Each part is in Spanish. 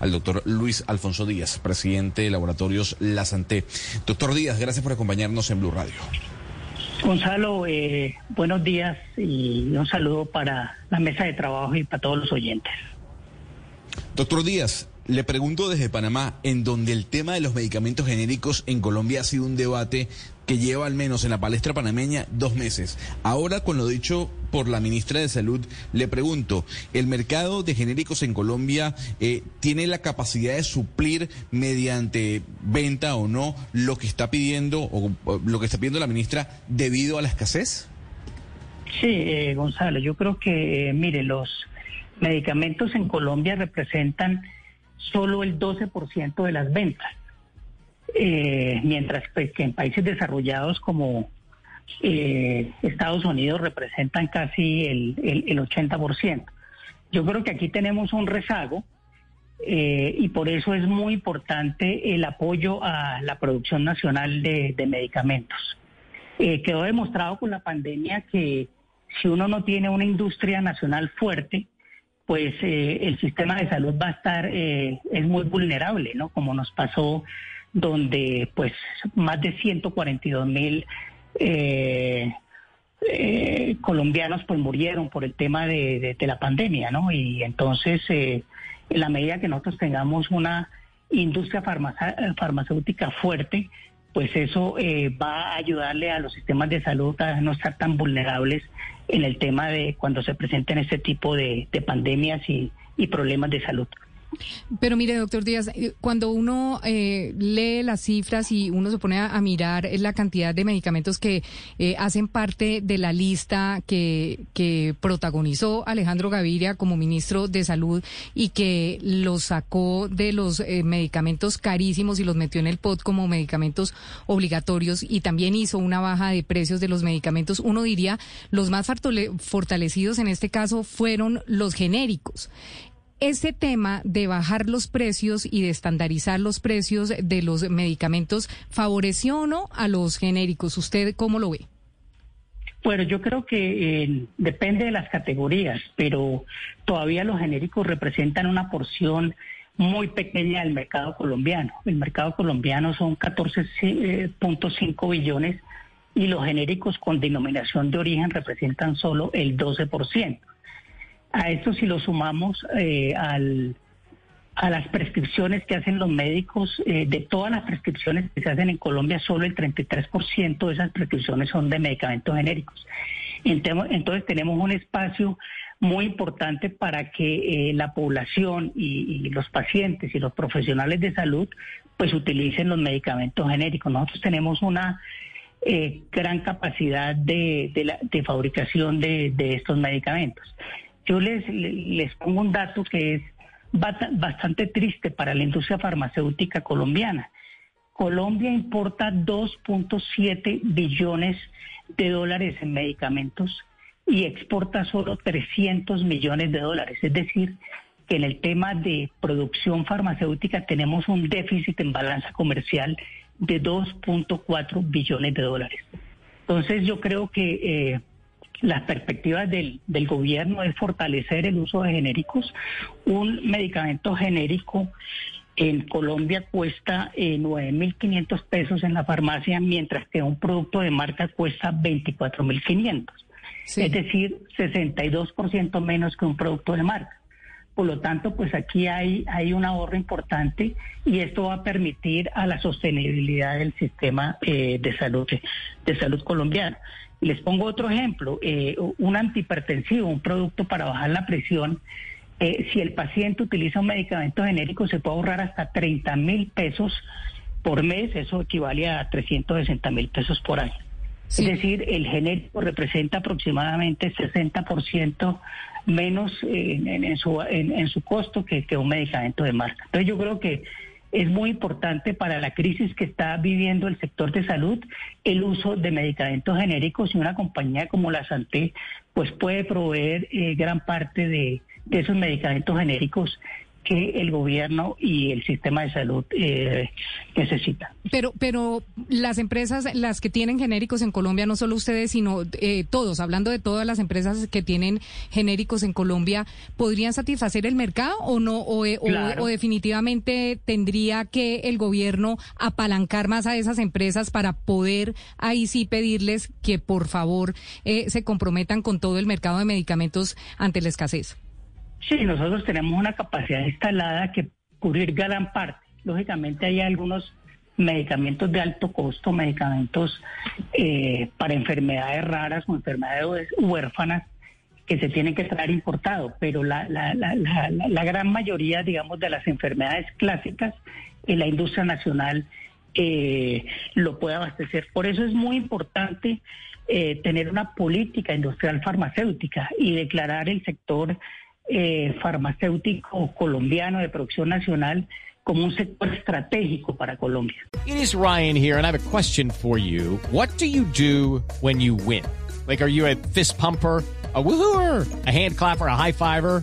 Al doctor Luis Alfonso Díaz, presidente de Laboratorios La Santé. Doctor Díaz, gracias por acompañarnos en Blue Radio. Gonzalo, eh, buenos días y un saludo para la mesa de trabajo y para todos los oyentes. Doctor Díaz, le pregunto desde Panamá, en donde el tema de los medicamentos genéricos en Colombia ha sido un debate que lleva al menos en la palestra panameña dos meses. Ahora, con lo dicho por la ministra de Salud, le pregunto, ¿el mercado de genéricos en Colombia eh, tiene la capacidad de suplir mediante venta o no lo que está pidiendo o, lo que está pidiendo la ministra debido a la escasez? Sí, eh, Gonzalo, yo creo que, eh, mire, los medicamentos en Colombia representan solo el 12% de las ventas, eh, mientras pues, que en países desarrollados como eh, Estados Unidos representan casi el, el, el, 80%. Yo creo que aquí tenemos un rezago eh, y por eso es muy importante el apoyo a la producción nacional de, de medicamentos. Eh, quedó demostrado con la pandemia que si uno no tiene una industria nacional fuerte, pues eh, el sistema de salud va a estar, eh, es muy vulnerable, ¿no? Como nos pasó donde pues más de 142 mil eh, eh, colombianos pues murieron por el tema de, de, de la pandemia, ¿no? Y entonces, en la medida que nosotros tengamos una industria farmacéutica fuerte, pues eso eh, va a ayudarle a los sistemas de salud a no estar tan vulnerables en el tema de cuando se presenten este tipo de, de pandemias y, y problemas de salud. Pero mire, doctor Díaz, eh, cuando uno eh, lee las cifras y uno se pone a, mirar la cantidad de medicamentos que eh, hacen parte de la lista que, que protagonizó Alejandro Gaviria como ministro de Salud y que los sacó de los eh, medicamentos carísimos y los metió en el POT como medicamentos obligatorios y también hizo una baja de precios de los medicamentos, uno diría los más fortalecidos en este caso fueron los genéricos. Ese tema de bajar los precios y de estandarizar los precios de los medicamentos favoreció o no a los genéricos. ¿Usted cómo lo ve? Bueno, yo creo que eh, depende de las categorías, pero todavía los genéricos representan una porción muy pequeña del mercado colombiano. El mercado colombiano son 14.5 billones y los genéricos con denominación de origen representan solo el 12%. A esto si lo sumamos eh, al, a las prescripciones que hacen los médicos, eh, de todas las prescripciones que se hacen en Colombia, solo el 33% de esas prescripciones son de medicamentos genéricos. Entonces tenemos un espacio muy importante para que eh, la población y, los pacientes y los profesionales de salud pues utilicen los medicamentos genéricos. Nosotros tenemos una gran capacidad de, de fabricación de, de estos medicamentos. Yo les, les pongo un dato que es bastante triste para la industria farmacéutica colombiana. Colombia importa 2.7 billones de dólares en medicamentos y exporta solo 300 millones de dólares. Es decir, que en el tema de producción farmacéutica tenemos un déficit en balanza comercial de 2.4 billones de dólares. Entonces yo creo que eh, las perspectivas del, del, gobierno es fortalecer el uso de genéricos. Un medicamento genérico en Colombia cuesta eh, 9.500 pesos en la farmacia, mientras que un producto de marca cuesta 24.500. Sí. Es decir, 62% menos que un producto de marca. Por lo tanto, pues aquí hay, hay un ahorro importante y esto va a permitir a la sostenibilidad del sistema eh, de salud de salud colombiano. Les pongo otro ejemplo, eh, un antihipertensivo, un producto para bajar la presión. Eh, si el paciente utiliza un medicamento genérico, se puede ahorrar hasta 30 mil pesos por mes, eso equivale a 360 mil pesos por año. Es decir, el genérico representa aproximadamente 60% menos en, su, en, su costo que, que un medicamento de marca. Entonces yo creo que es muy importante para la crisis que está viviendo el sector de salud el uso de medicamentos genéricos y una compañía como la Santé pues puede proveer eh, gran parte de, de esos medicamentos genéricos que el gobierno y el sistema de salud eh, necesitan. Pero, pero las empresas, las que tienen genéricos en Colombia, no solo ustedes, sino eh, todos, hablando de todas las empresas que tienen genéricos en Colombia, ¿podrían satisfacer el mercado o no? O, eh, o, definitivamente tendría que el gobierno apalancar más a esas empresas para poder ahí sí pedirles que por favor eh, se comprometan con todo el mercado de medicamentos ante la escasez? Sí, nosotros tenemos una capacidad instalada que cubrir gran parte. Lógicamente hay algunos medicamentos de alto costo, medicamentos eh, para enfermedades raras o enfermedades huérfanas que se tienen que traer importados, pero la, la, la, la, gran mayoría, digamos, de las enfermedades clásicas, en la industria nacional eh, lo puede abastecer. Por eso es muy importante eh, tener una política industrial farmacéutica y declarar el sector eh, farmacéutico colombiano de producción nacional como un sector estratégico para Colombia. It is Ryan here and I have a question for you. What do you do when you win? Like are you a fist pumper? a woohooer, a hand clapper, a high fiver.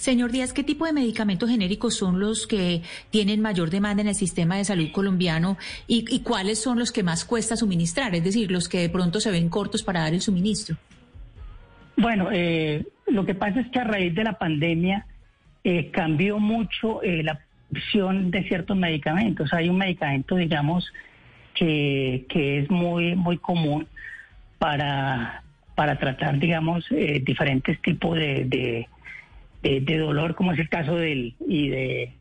Señor Díaz, ¿qué tipo de medicamentos genéricos son los que tienen mayor demanda en el sistema de salud colombiano y, cuáles son los que más cuesta suministrar? Es decir, los que de pronto se ven cortos para dar el suministro. Bueno, eh, lo que pasa es que a raíz de la pandemia eh, cambió mucho eh, la opción de ciertos medicamentos. Hay un medicamento, digamos, que, es muy, muy común para, para tratar, digamos, diferentes tipos de de, dolor, como es el caso del y de,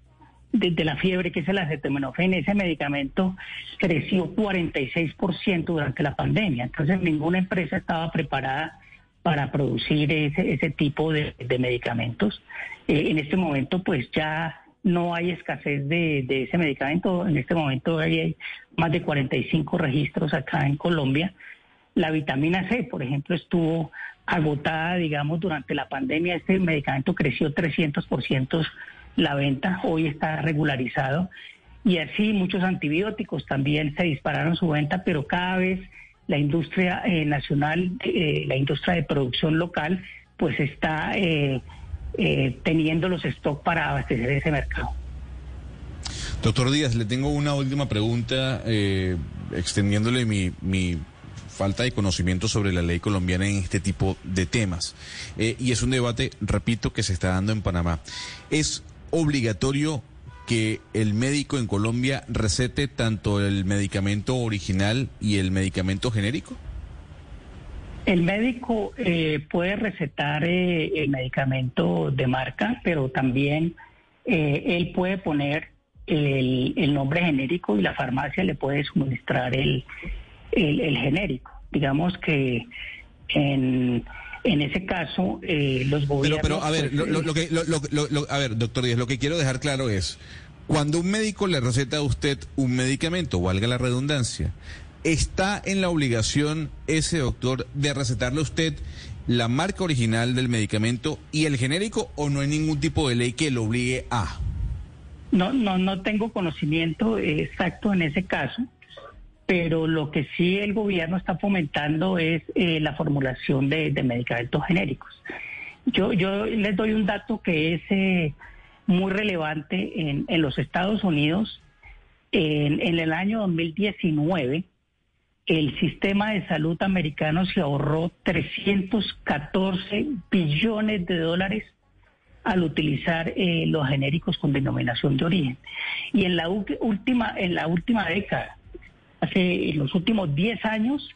de, la fiebre, que es el acetaminofén, ese medicamento creció 46% durante la pandemia. Entonces ninguna empresa estaba preparada para producir ese, ese tipo de, medicamentos. Eh, en este momento, pues ya no hay escasez de, de, ese medicamento. En este momento hay más de 45 registros acá en Colombia. La vitamina C, por ejemplo, estuvo agotada, digamos, durante la pandemia. Este medicamento creció 300% la venta, hoy está regularizado. Y así muchos antibióticos también se dispararon su venta, pero cada vez la industria eh, nacional, eh, la industria de producción local, pues está eh, teniendo los stocks para abastecer ese mercado. Doctor Díaz, le tengo una última pregunta, extendiéndole mi falta de conocimiento sobre la ley colombiana en este tipo de temas. Eh, y es un debate, repito, que se está dando en Panamá. ¿Es obligatorio que el médico en Colombia recete tanto el medicamento original y el medicamento genérico? El médico eh, puede recetar eh, el medicamento de marca, pero también él puede poner el, el, nombre genérico y la farmacia le puede suministrar el, el, genérico. Digamos que en, en ese caso eh, los gobiernos... Pero, a ver, pues, lo, que, a ver, doctor Díaz, lo que quiero dejar claro es, cuando un médico le receta a usted un medicamento, valga la redundancia, ¿está en la obligación ese doctor de recetarle a usted la marca original del medicamento y el genérico o no hay ningún tipo de ley que lo obligue a? No, no, no tengo conocimiento exacto en ese caso pero lo que sí el gobierno está fomentando es eh, la formulación de, medicamentos genéricos. Yo, les doy un dato que es eh, muy relevante en, en, los Estados Unidos. En, en, el año 2019, el sistema de salud americano se ahorró 314 billones de dólares al utilizar eh, los genéricos con denominación de origen. Y en la última, en la última década, Hace los últimos 10 años,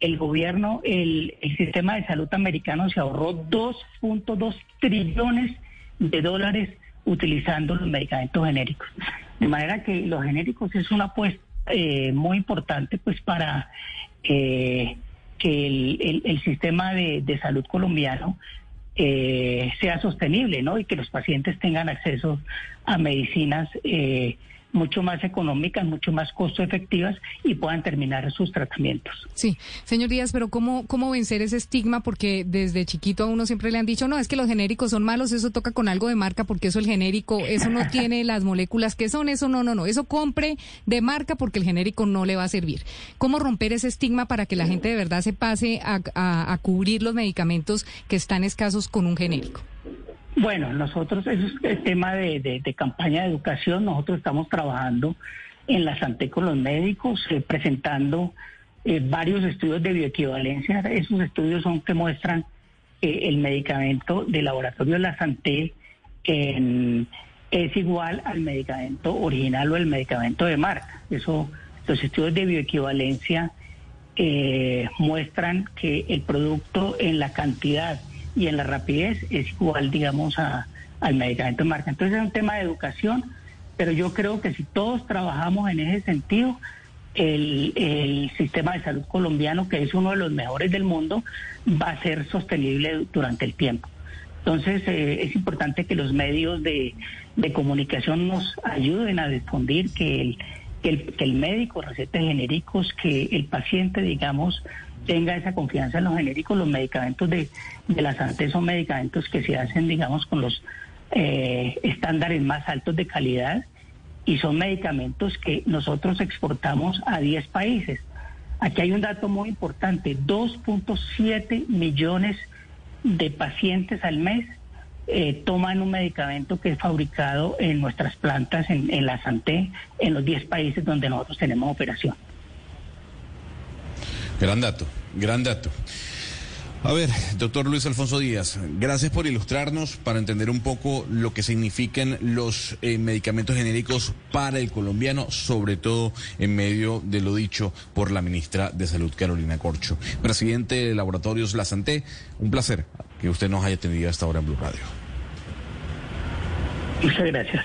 el gobierno, el, sistema de salud americano se ahorró 2.2 trillones de dólares utilizando los medicamentos genéricos. De manera que los genéricos es una apuesta eh, muy importante pues para eh, que el, sistema de, salud colombiano eh, sea sostenible ¿no? y que los pacientes tengan acceso a medicinas mucho más económicas, mucho más costo efectivas y puedan terminar sus tratamientos. Sí, señor Díaz, pero ¿cómo, ¿cómo vencer ese estigma? Porque desde chiquito a uno siempre le han dicho, no, es que los genéricos son malos, eso toca con algo de marca, porque eso el genérico, eso no tiene las moléculas que son, eso no, no, no, eso compre de marca porque el genérico no le va a servir. ¿Cómo romper ese estigma para que la gente de verdad se pase a, a cubrir los medicamentos que están escasos con un genérico? Bueno, nosotros, eso es el tema de, campaña de educación. Nosotros estamos trabajando en la Santé con los médicos, eh, presentando eh, varios estudios de bioequivalencia. Esos estudios son que muestran que el medicamento de laboratorio de la Santé es igual al medicamento original o el medicamento de marca. Eso, los estudios de bioequivalencia eh, muestran que el producto en la cantidad y en la rapidez es igual, digamos, a, al medicamento de marca. Entonces es un tema de educación, pero yo creo que si todos trabajamos en ese sentido, el, el, sistema de salud colombiano, que es uno de los mejores del mundo, va a ser sostenible durante el tiempo. Entonces eh, es importante que los medios de, de, comunicación nos ayuden a difundir que el, que el, que médico recete genéricos, que el paciente, digamos, tenga esa confianza en los genéricos. Los medicamentos de, de la SANTE son medicamentos que se hacen, digamos, con los eh, estándares más altos de calidad y son medicamentos que nosotros exportamos a 10 países. Aquí hay un dato muy importante, 2.7 millones de pacientes al mes eh, toman un medicamento que es fabricado en nuestras plantas, en, en la Santé, en los 10 países donde nosotros tenemos operación. Gran dato, gran dato. A ver, doctor Luis Alfonso Díaz, gracias por ilustrarnos para entender un poco lo que significan los eh, medicamentos genéricos para el colombiano, sobre todo en medio de lo dicho por la ministra de Salud, Carolina Corcho. Presidente de Laboratorios La Santé, un placer que usted nos haya atendido hasta ahora en Blue Radio. Muchas gracias.